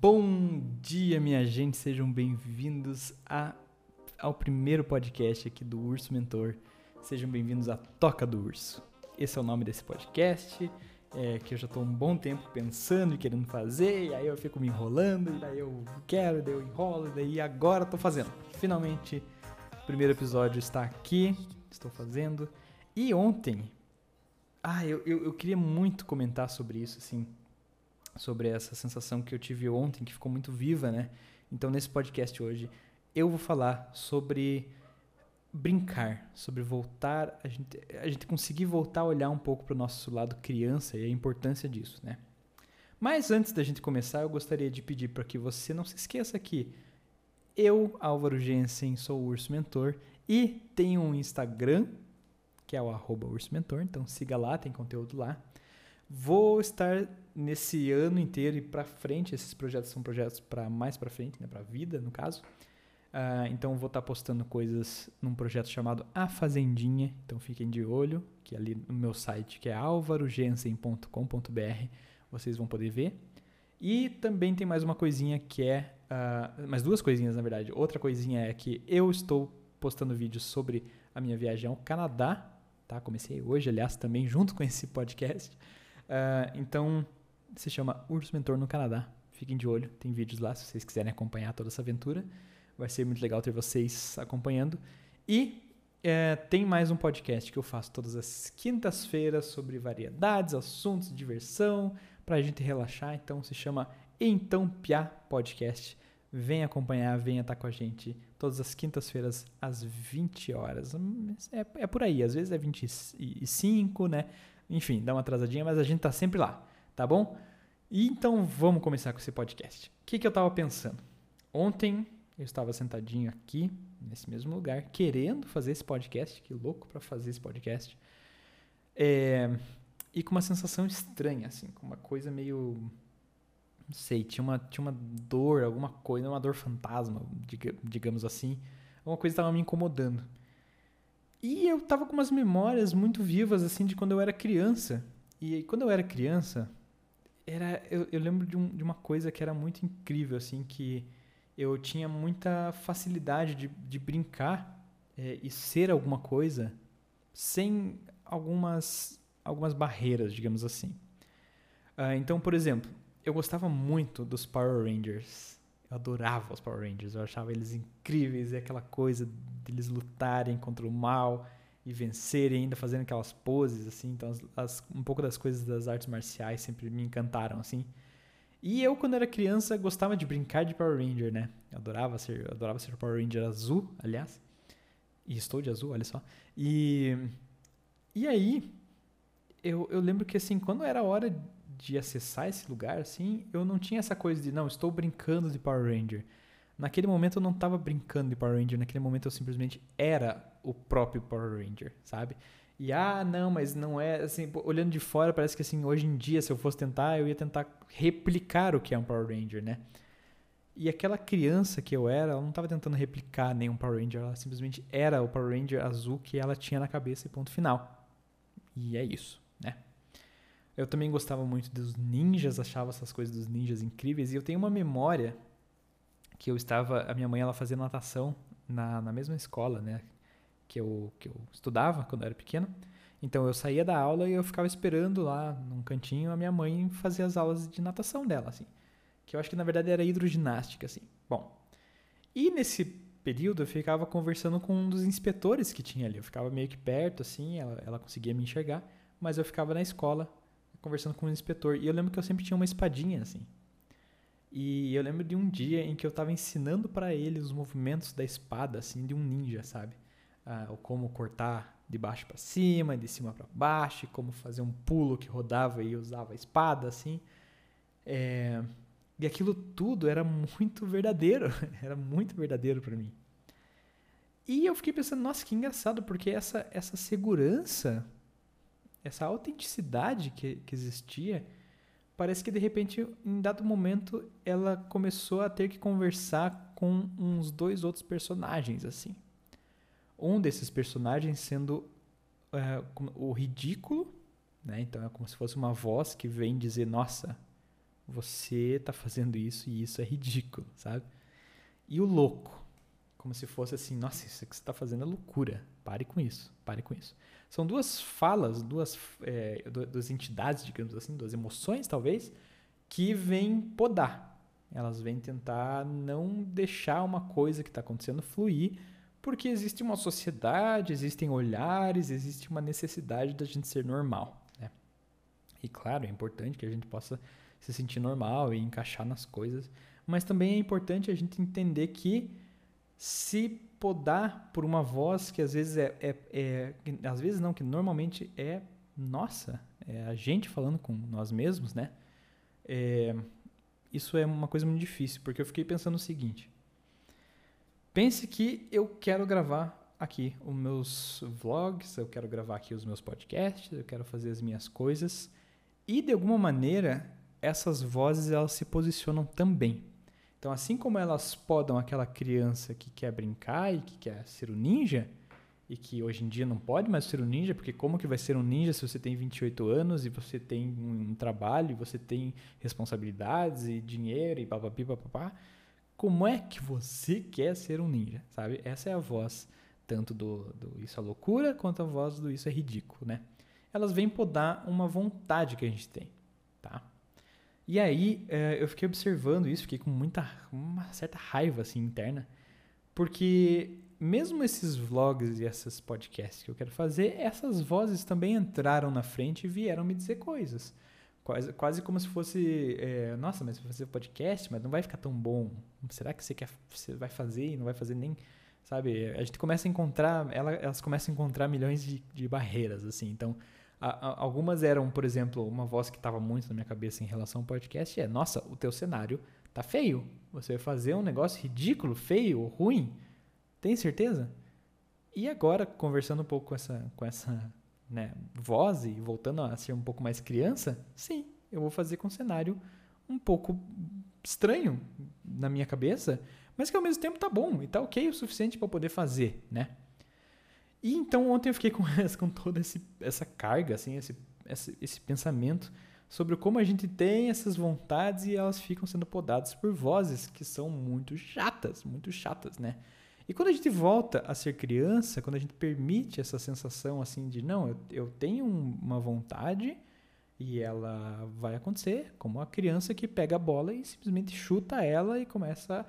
Bom dia, minha gente, sejam bem-vindos ao primeiro podcast aqui do Urso Mentor. Sejam bem-vindos à Toca do Urso. Esse é o nome desse podcast, é, que eu já estou um bom tempo pensando e querendo fazer, e aí eu fico me enrolando, e daí eu quero, daí eu enrolo, e daí agora estou fazendo. Finalmente, o primeiro episódio está aqui, estou fazendo. E ontem, ah, eu, eu, eu queria muito comentar sobre isso, assim sobre essa sensação que eu tive ontem, que ficou muito viva, né? Então, nesse podcast hoje, eu vou falar sobre brincar, sobre voltar, a gente, a gente conseguir voltar a olhar um pouco para o nosso lado criança e a importância disso, né? Mas antes da gente começar, eu gostaria de pedir para que você não se esqueça que eu, Álvaro Jensen, sou o Urso Mentor e tenho um Instagram, que é o arroba Urso Mentor, então siga lá, tem conteúdo lá. Vou estar nesse ano inteiro e para frente, esses projetos são projetos para mais para frente, né, para vida, no caso. Uh, então vou estar tá postando coisas num projeto chamado A Fazendinha, então fiquem de olho, que ali no meu site, que é alvarogensen.com.br, vocês vão poder ver. E também tem mais uma coisinha que é, uh, mais duas coisinhas na verdade. Outra coisinha é que eu estou postando vídeos sobre a minha viagem ao Canadá, tá? Comecei hoje, aliás, também junto com esse podcast. Uh, então, se chama Urso Mentor no Canadá. Fiquem de olho, tem vídeos lá se vocês quiserem acompanhar toda essa aventura. Vai ser muito legal ter vocês acompanhando. E é, tem mais um podcast que eu faço todas as quintas-feiras sobre variedades, assuntos, diversão, para a gente relaxar. Então se chama Então Piá Podcast. Vem acompanhar, venha estar com a gente todas as quintas-feiras às 20 horas. É, é por aí, às vezes é 25, né? Enfim, dá uma atrasadinha, mas a gente tá sempre lá, tá bom? E então vamos começar com esse podcast. O que, que eu estava pensando? Ontem eu estava sentadinho aqui, nesse mesmo lugar, querendo fazer esse podcast, que louco para fazer esse podcast. É, e com uma sensação estranha, assim, com uma coisa meio. Não sei, tinha uma, tinha uma dor, alguma coisa, uma dor fantasma, digamos assim. Alguma coisa estava me incomodando. E eu tava com umas memórias muito vivas, assim, de quando eu era criança. E quando eu era criança, era, eu, eu lembro de, um, de uma coisa que era muito incrível, assim, que eu tinha muita facilidade de, de brincar é, e ser alguma coisa sem algumas, algumas barreiras, digamos assim. Uh, então, por exemplo, eu gostava muito dos Power Rangers. Eu adorava os Power Rangers, eu achava eles incríveis, e aquela coisa deles lutarem contra o mal e vencerem, ainda fazendo aquelas poses, assim. Então, as, as, um pouco das coisas das artes marciais sempre me encantaram, assim. E eu, quando era criança, gostava de brincar de Power Ranger, né? Adorava ser, adorava ser Power Ranger azul, aliás. E estou de azul, olha só. E, e aí, eu, eu lembro que, assim, quando era hora de acessar esse lugar, assim, eu não tinha essa coisa de, não, estou brincando de Power Ranger. Naquele momento eu não estava brincando de Power Ranger, naquele momento eu simplesmente era o próprio Power Ranger, sabe? E ah, não, mas não é assim, olhando de fora, parece que assim, hoje em dia, se eu fosse tentar, eu ia tentar replicar o que é um Power Ranger, né? E aquela criança que eu era, ela não estava tentando replicar nenhum Power Ranger, ela simplesmente era o Power Ranger azul que ela tinha na cabeça e ponto final. E é isso, né? Eu também gostava muito dos ninjas, achava essas coisas dos ninjas incríveis. E eu tenho uma memória que eu estava, a minha mãe ela fazia natação na, na mesma escola, né? Que eu, que eu estudava quando eu era pequeno. Então eu saía da aula e eu ficava esperando lá num cantinho a minha mãe fazer as aulas de natação dela, assim. Que eu acho que na verdade era hidroginástica, assim. Bom, e nesse período eu ficava conversando com um dos inspetores que tinha ali. Eu ficava meio que perto, assim, ela, ela conseguia me enxergar, mas eu ficava na escola conversando com o inspetor. E eu lembro que eu sempre tinha uma espadinha, assim. E eu lembro de um dia em que eu estava ensinando para ele os movimentos da espada, assim, de um ninja, sabe? Ah, como cortar de baixo para cima, de cima para baixo, como fazer um pulo que rodava e usava a espada, assim. É... E aquilo tudo era muito verdadeiro, era muito verdadeiro para mim. E eu fiquei pensando, nossa, que engraçado, porque essa, essa segurança essa autenticidade que, que existia, parece que de repente, em dado momento, ela começou a ter que conversar com uns dois outros personagens, assim. Um desses personagens sendo uh, o ridículo, né? Então é como se fosse uma voz que vem dizer, nossa, você tá fazendo isso e isso é ridículo, sabe? E o louco, como se fosse assim, nossa, isso que você está fazendo é loucura, pare com isso, pare com isso. São duas falas, duas, é, duas entidades, digamos assim, duas emoções talvez, que vêm podar. Elas vêm tentar não deixar uma coisa que está acontecendo fluir, porque existe uma sociedade, existem olhares, existe uma necessidade da gente ser normal. Né? E claro, é importante que a gente possa se sentir normal e encaixar nas coisas, mas também é importante a gente entender que se podar por uma voz que às vezes é, é, é às vezes não, que normalmente é nossa, é a gente falando com nós mesmos, né? É, isso é uma coisa muito difícil, porque eu fiquei pensando o seguinte: pense que eu quero gravar aqui os meus vlogs, eu quero gravar aqui os meus podcasts, eu quero fazer as minhas coisas, e de alguma maneira essas vozes elas se posicionam também. Então, assim como elas podam aquela criança que quer brincar e que quer ser um ninja, e que hoje em dia não pode mais ser um ninja, porque como que vai ser um ninja se você tem 28 anos e você tem um trabalho, e você tem responsabilidades e dinheiro e papapi papapá? Como é que você quer ser um ninja, sabe? Essa é a voz tanto do, do isso é loucura quanto a voz do isso é ridículo, né? Elas vêm podar uma vontade que a gente tem, tá? E aí é, eu fiquei observando isso, fiquei com muita, uma certa raiva assim interna, porque mesmo esses vlogs e esses podcasts que eu quero fazer, essas vozes também entraram na frente e vieram me dizer coisas. Quase, quase como se fosse, é, nossa, mas você fazer podcast, mas não vai ficar tão bom. Será que você quer, você vai fazer e não vai fazer nem, sabe? A gente começa a encontrar, ela, elas começam a encontrar milhões de, de barreiras, assim. Então, algumas eram, por exemplo, uma voz que estava muito na minha cabeça em relação ao podcast é: nossa, o teu cenário tá feio. Você vai fazer um negócio ridículo, feio, ruim. Tem certeza? E agora, conversando um pouco com essa, com essa né, voz e voltando a ser um pouco mais criança, sim, eu vou fazer com um cenário um pouco estranho na minha cabeça, mas que ao mesmo tempo tá bom e tá ok o suficiente para poder fazer, né? E então ontem eu fiquei com, com toda essa carga, assim, esse, esse, esse pensamento sobre como a gente tem essas vontades e elas ficam sendo podadas por vozes que são muito chatas, muito chatas, né? E quando a gente volta a ser criança, quando a gente permite essa sensação assim de não, eu, eu tenho uma vontade e ela vai acontecer, como a criança que pega a bola e simplesmente chuta ela e começa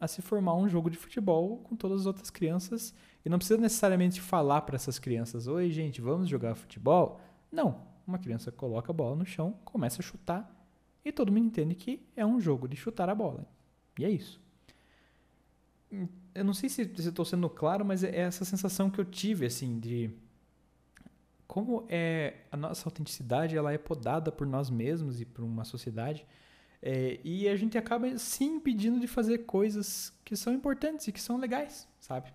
a se formar um jogo de futebol com todas as outras crianças e não precisa necessariamente falar para essas crianças: Oi, gente, vamos jogar futebol? Não. Uma criança coloca a bola no chão, começa a chutar e todo mundo entende que é um jogo de chutar a bola. E é isso. Eu não sei se estou sendo claro, mas é essa sensação que eu tive, assim, de como é a nossa autenticidade ela é podada por nós mesmos e por uma sociedade é, e a gente acaba se impedindo de fazer coisas que são importantes e que são legais, sabe?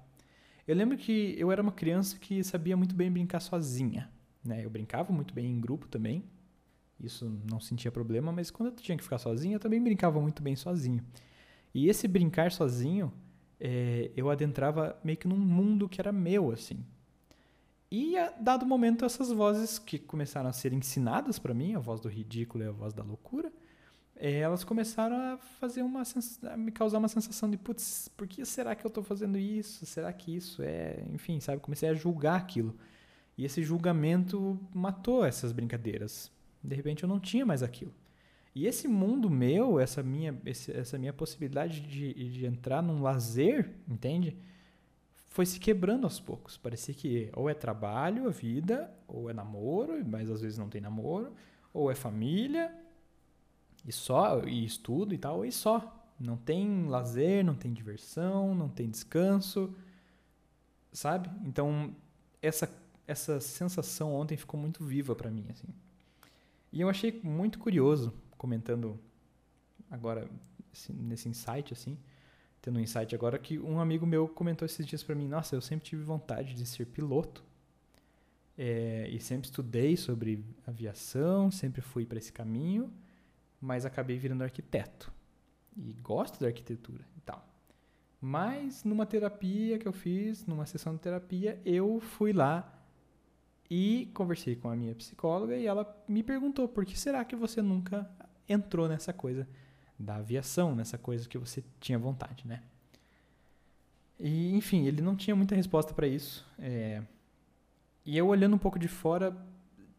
Eu lembro que eu era uma criança que sabia muito bem brincar sozinha. Né? Eu brincava muito bem em grupo também. Isso não sentia problema, mas quando eu tinha que ficar sozinho, eu também brincava muito bem sozinho. E esse brincar sozinho, é, eu adentrava meio que num mundo que era meu, assim. E a dado momento, essas vozes que começaram a ser ensinadas para mim, a voz do ridículo e a voz da loucura, elas começaram a fazer uma a me causar uma sensação de putz, por que será que eu estou fazendo isso? Será que isso é, enfim, sabe? Comecei a julgar aquilo. E esse julgamento matou essas brincadeiras. De repente eu não tinha mais aquilo. E esse mundo meu, essa minha, essa minha possibilidade de, de entrar num lazer, entende? Foi se quebrando aos poucos. Parecia que ou é trabalho, a vida, ou é namoro, mas às vezes não tem namoro, ou é família, e só, e estudo e tal, e só. Não tem lazer, não tem diversão, não tem descanso, sabe? Então, essa, essa sensação ontem ficou muito viva para mim, assim. E eu achei muito curioso, comentando agora nesse insight, assim, tendo um insight agora, que um amigo meu comentou esses dias para mim, nossa, eu sempre tive vontade de ser piloto. É, e sempre estudei sobre aviação, sempre fui para esse caminho, mas acabei virando arquiteto. E gosto da arquitetura e tal. Mas numa terapia que eu fiz, numa sessão de terapia, eu fui lá e conversei com a minha psicóloga e ela me perguntou: por que será que você nunca entrou nessa coisa da aviação, nessa coisa que você tinha vontade, né? E, enfim, ele não tinha muita resposta para isso. É... E eu, olhando um pouco de fora,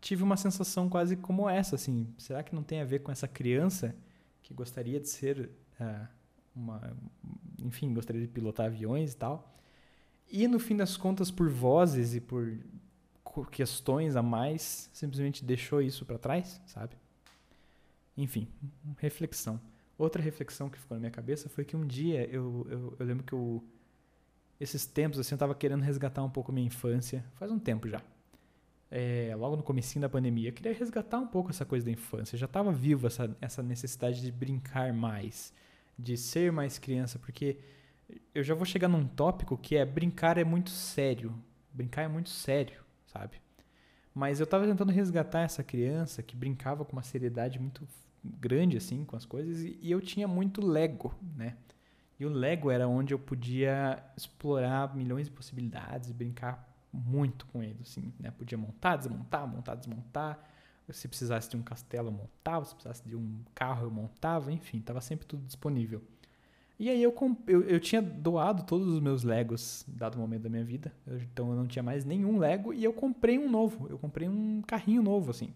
tive uma sensação quase como essa, assim. Será que não tem a ver com essa criança que gostaria de ser uh, uma... Enfim, gostaria de pilotar aviões e tal. E, no fim das contas, por vozes e por questões a mais, simplesmente deixou isso para trás, sabe? Enfim, reflexão. Outra reflexão que ficou na minha cabeça foi que um dia eu, eu, eu lembro que eu, esses tempos assim, eu estava querendo resgatar um pouco minha infância, faz um tempo já. É, logo no comecinho da pandemia, eu queria resgatar um pouco essa coisa da infância. Já estava vivo essa, essa necessidade de brincar mais, de ser mais criança, porque eu já vou chegar num tópico que é brincar é muito sério. Brincar é muito sério sabe? Mas eu estava tentando resgatar essa criança que brincava com uma seriedade muito grande assim com as coisas e, e eu tinha muito Lego, né? E o Lego era onde eu podia explorar milhões de possibilidades brincar muito com ele, assim, né? Podia montar, desmontar, montar, desmontar. Se precisasse de um castelo, eu montava. Se precisasse de um carro, eu montava. Enfim, estava sempre tudo disponível. E aí eu, eu, eu tinha doado todos os meus Legos, dado o momento da minha vida. Eu, então eu não tinha mais nenhum Lego e eu comprei um novo. Eu comprei um carrinho novo, assim.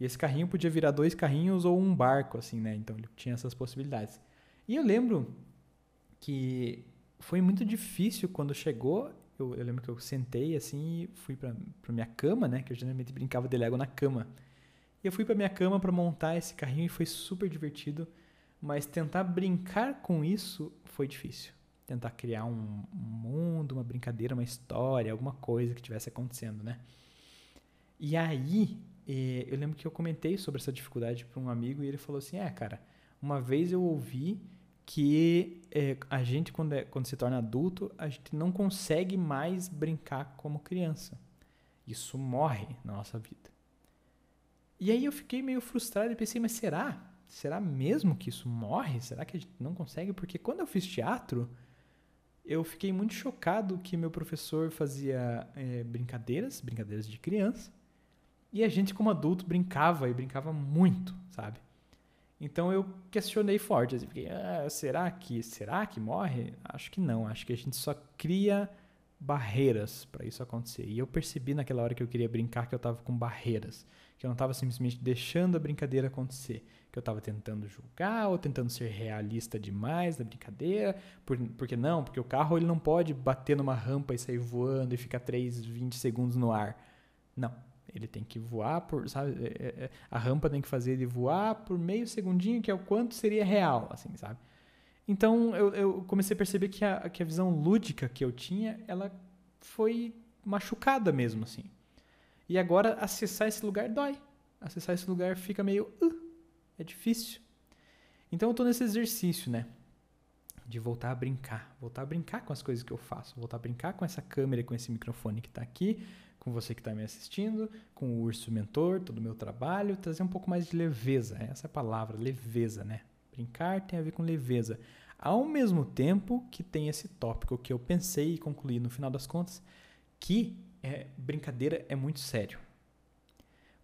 E esse carrinho podia virar dois carrinhos ou um barco, assim, né? Então ele tinha essas possibilidades. E eu lembro que foi muito difícil quando chegou. Eu, eu lembro que eu sentei assim e fui pra minha cama, né? Que eu geralmente brincava de Lego na cama. E eu fui pra minha cama para montar esse carrinho e foi super divertido mas tentar brincar com isso foi difícil. Tentar criar um, mundo, uma brincadeira, uma história, alguma coisa que estivesse acontecendo, né? E aí, eh, eu lembro que eu comentei sobre essa dificuldade para um amigo e ele falou assim: É, cara, uma vez eu ouvi que eh, a gente, quando, é, quando se torna adulto, a gente não consegue mais brincar como criança. Isso morre na nossa vida. E aí eu fiquei meio frustrado e pensei: Mas será? será mesmo que isso morre? Será que a gente não consegue? Porque quando eu fiz teatro, eu fiquei muito chocado que meu professor fazia é, brincadeiras, brincadeiras de criança, e a gente como adulto brincava e brincava muito, sabe? Então eu questionei forte, assim, fiquei, ah, será que será que morre? Acho que não, acho que a gente só cria barreiras para isso acontecer. E eu percebi naquela hora que eu queria brincar que eu estava com barreiras, que eu não estava simplesmente deixando a brincadeira acontecer, que eu estava tentando julgar ou tentando ser realista demais na brincadeira, por, porque não, porque o carro ele não pode bater numa rampa e sair voando e ficar 3, 20 segundos no ar. Não, ele tem que voar por, sabe, é, é, é, a rampa tem que fazer ele voar por meio segundinho, que é o quanto seria real, assim, sabe? Então eu, eu comecei a perceber que a, que a visão lúdica que eu tinha, ela foi machucada mesmo, assim. E agora acessar esse lugar dói. Acessar esse lugar fica meio. Uh, é difícil. Então eu tô nesse exercício, né? De voltar a brincar. Voltar a brincar com as coisas que eu faço. Voltar a brincar com essa câmera, com esse microfone que está aqui, com você que está me assistindo, com o urso mentor, todo o meu trabalho. Trazer um pouco mais de leveza. Essa é palavra, leveza, né? Brincar tem a ver com leveza. Ao mesmo tempo que tem esse tópico que eu pensei e concluí no final das contas, que é, brincadeira é muito sério.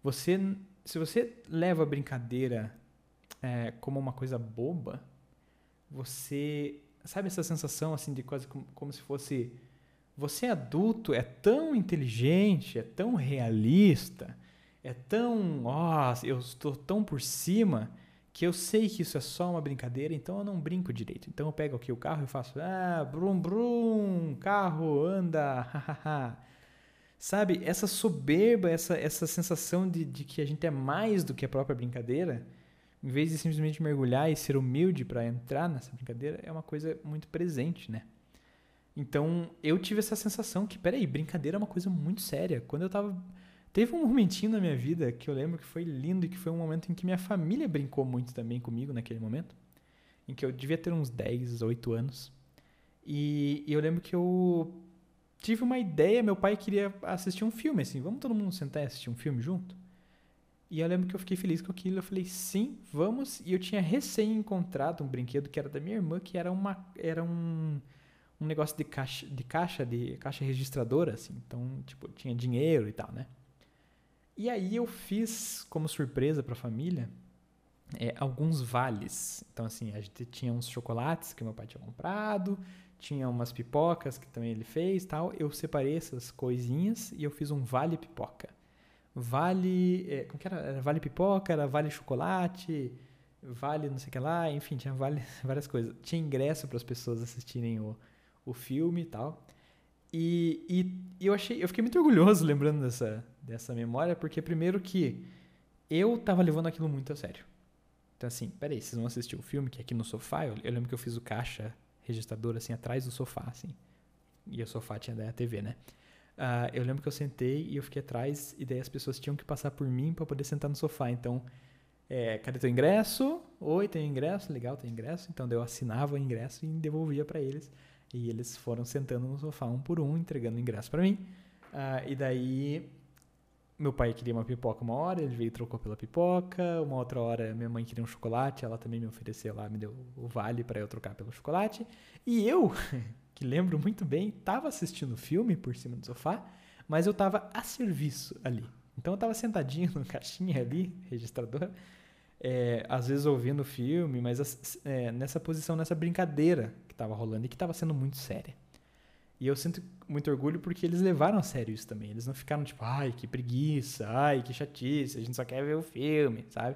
Você, se você leva a brincadeira é, como uma coisa boba, você sabe essa sensação assim de quase como, como se fosse você adulto é tão inteligente, é tão realista, é tão, ó, oh, eu estou tão por cima que eu sei que isso é só uma brincadeira, então eu não brinco direito. Então eu pego aqui o carro e faço, ah, brum brum, carro anda, hahaha. Sabe, essa soberba, essa, essa sensação de, de que a gente é mais do que a própria brincadeira, em vez de simplesmente mergulhar e ser humilde para entrar nessa brincadeira, é uma coisa muito presente, né? Então, eu tive essa sensação que, peraí, brincadeira é uma coisa muito séria. Quando eu tava Teve um momentinho na minha vida que eu lembro que foi lindo e que foi um momento em que minha família brincou muito também comigo naquele momento. Em que eu devia ter uns 10, 8 anos. E, e eu lembro que eu tive uma ideia, meu pai queria assistir um filme, assim, vamos todo mundo sentar e assistir um filme junto? E eu lembro que eu fiquei feliz com aquilo, eu falei, sim, vamos. E eu tinha recém encontrado um brinquedo que era da minha irmã, que era uma era um, um negócio de caixa, de caixa, de caixa registradora, assim. Então, tipo, tinha dinheiro e tal, né? E aí eu fiz, como surpresa para a família, é, alguns vales. Então, assim, a gente tinha uns chocolates que meu pai tinha comprado, tinha umas pipocas que também ele fez tal. Eu separei essas coisinhas e eu fiz um vale pipoca. Vale. É, como que era? era? Vale pipoca, era vale chocolate, vale não sei o que lá, enfim, tinha vale, várias coisas. Tinha ingresso para as pessoas assistirem o, o filme e tal. E, e, e, eu achei, eu fiquei muito orgulhoso lembrando dessa, dessa memória, porque primeiro que eu tava levando aquilo muito a sério. Então assim, peraí, vocês vão assistir o filme que é aqui no sofá, eu, eu, lembro que eu fiz o caixa registrador assim atrás do sofá, assim. E o sofá tinha daí a TV, né? Uh, eu lembro que eu sentei e eu fiquei atrás, e daí as pessoas tinham que passar por mim para poder sentar no sofá. Então, é, cadê teu ingresso? Oi, tem ingresso? Legal, tem ingresso. Então, eu assinava o ingresso e devolvia para eles. E eles foram sentando no sofá um por um, entregando ingresso para mim. Uh, e daí, meu pai queria uma pipoca uma hora, ele veio e trocou pela pipoca. Uma outra hora, minha mãe queria um chocolate, ela também me ofereceu lá, me deu o vale para eu trocar pelo chocolate. E eu, que lembro muito bem, estava assistindo filme por cima do sofá, mas eu estava a serviço ali. Então eu estava sentadinho no caixinha ali, registrador, é, às vezes ouvindo o filme, mas é, nessa posição, nessa brincadeira que estava rolando e que estava sendo muito séria. E eu sinto muito orgulho porque eles levaram a sério isso também. Eles não ficaram tipo, ai, que preguiça, ai, que chatice, a gente só quer ver o filme, sabe?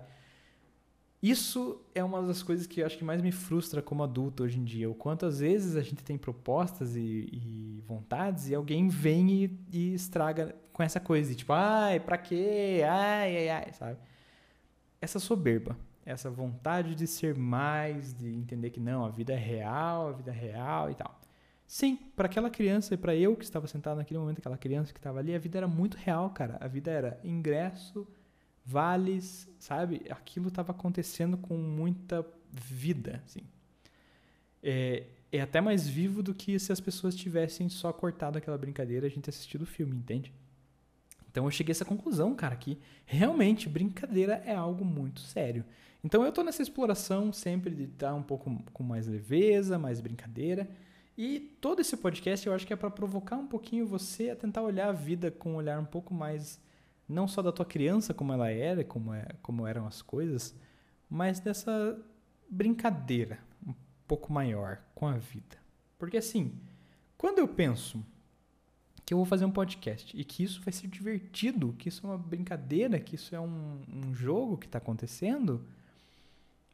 Isso é uma das coisas que eu acho que mais me frustra como adulto hoje em dia. O quanto às vezes a gente tem propostas e, e vontades e alguém vem e, e, estraga com essa coisa de tipo, ai, pra quê? Ai, ai, ai, sabe? Essa soberba, essa vontade de ser mais, de entender que não, a vida é real, a vida é real e tal. Sim, para aquela criança e para eu que estava sentado naquele momento, aquela criança que estava ali, a vida era muito real, cara. A vida era ingresso, vales, sabe? Aquilo estava acontecendo com muita vida, assim. É, é até mais vivo do que se as pessoas tivessem só cortado aquela brincadeira e a gente assistido o filme, entende? Então eu cheguei a essa conclusão, cara, que realmente brincadeira é algo muito sério. Então eu tô nessa exploração sempre de estar um pouco com mais leveza, mais brincadeira. E todo esse podcast eu acho que é para provocar um pouquinho você a tentar olhar a vida com um olhar um pouco mais não só da tua criança como ela era, como é, como eram as coisas, mas dessa brincadeira um pouco maior com a vida. Porque assim, quando eu penso que eu vou fazer um podcast e que isso vai ser divertido, que isso é uma brincadeira, que isso é um, um jogo que está acontecendo,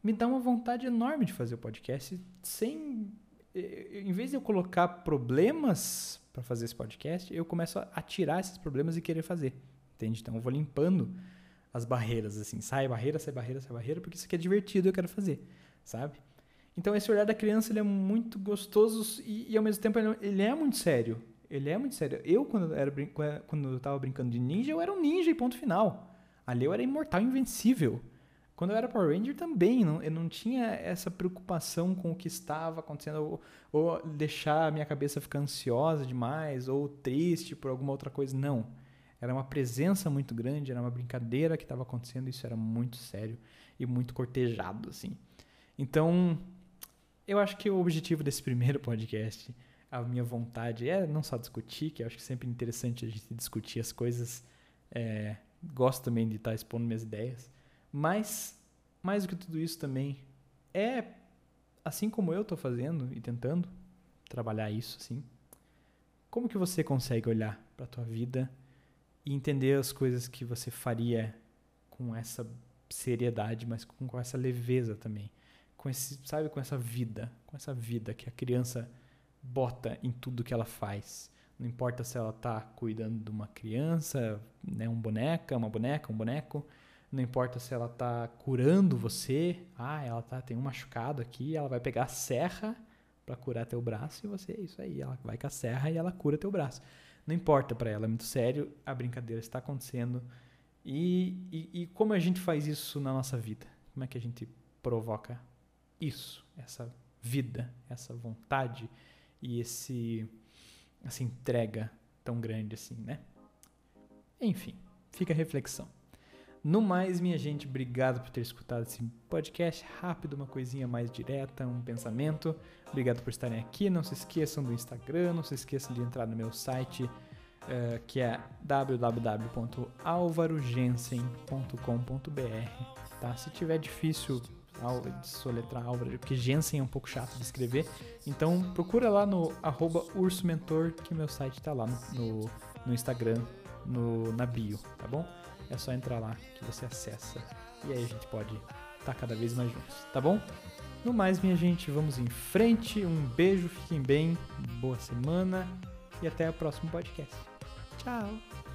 me dá uma vontade enorme de fazer o podcast sem. Eh, em vez de eu colocar problemas para fazer esse podcast, eu começo a tirar esses problemas e querer fazer. Entende? Então eu vou limpando as barreiras, assim, sai barreira, sai barreira, sai barreira, porque isso aqui é divertido e eu quero fazer, sabe? Então esse olhar da criança ele é muito gostoso e, e ao mesmo tempo ele, ele é muito sério. Ele é muito sério. Eu, quando, era, quando eu tava brincando de ninja, eu era um ninja e ponto final. Ali eu era imortal, invencível. Quando eu era Power Ranger também, não, eu não tinha essa preocupação com o que estava acontecendo, ou, ou deixar a minha cabeça ficar ansiosa demais, ou triste por alguma outra coisa. Não. Era uma presença muito grande, era uma brincadeira que estava acontecendo, isso era muito sério e muito cortejado, assim. Então, eu acho que o objetivo desse primeiro podcast a minha vontade é não só discutir, que eu acho que é sempre interessante a gente discutir as coisas. É, gosto também de estar expondo minhas ideias. Mas, mais do que tudo isso também, é assim como eu estou fazendo e tentando trabalhar isso, assim. Como que você consegue olhar para a tua vida e entender as coisas que você faria com essa seriedade, mas com, com essa leveza também, com esse, sabe, com essa vida, com essa vida que a criança bota em tudo que ela faz. Não importa se ela está cuidando de uma criança, né, um boneca, uma boneca, um boneco. Não importa se ela está curando você. Ah, ela tá, tem um machucado aqui, ela vai pegar a serra para curar teu braço e você, é isso aí, ela vai com a serra e ela cura teu braço. Não importa para ela, é muito sério, a brincadeira está acontecendo. E, e, e como a gente faz isso na nossa vida? Como é que a gente provoca isso, essa vida, essa vontade, e esse essa entrega tão grande assim, né? Enfim, fica a reflexão. No mais, minha gente, obrigado por ter escutado esse podcast rápido, uma coisinha mais direta, um pensamento. Obrigado por estarem aqui. Não se esqueçam do Instagram, não se esqueçam de entrar no meu site uh, que é www.alvarogensen.com.br. Tá? Se tiver difícil de soletrar Álvaro, porque Jensen é um pouco chato de escrever, então procura lá no arroba Urso Mentor, que meu site está lá no, no, no Instagram, no, na bio, tá bom? É só entrar lá que você acessa. E aí a gente pode estar tá cada vez mais juntos, tá bom? No mais, minha gente, vamos em frente. Um beijo, fiquem bem, boa semana e até o próximo podcast. Tchau!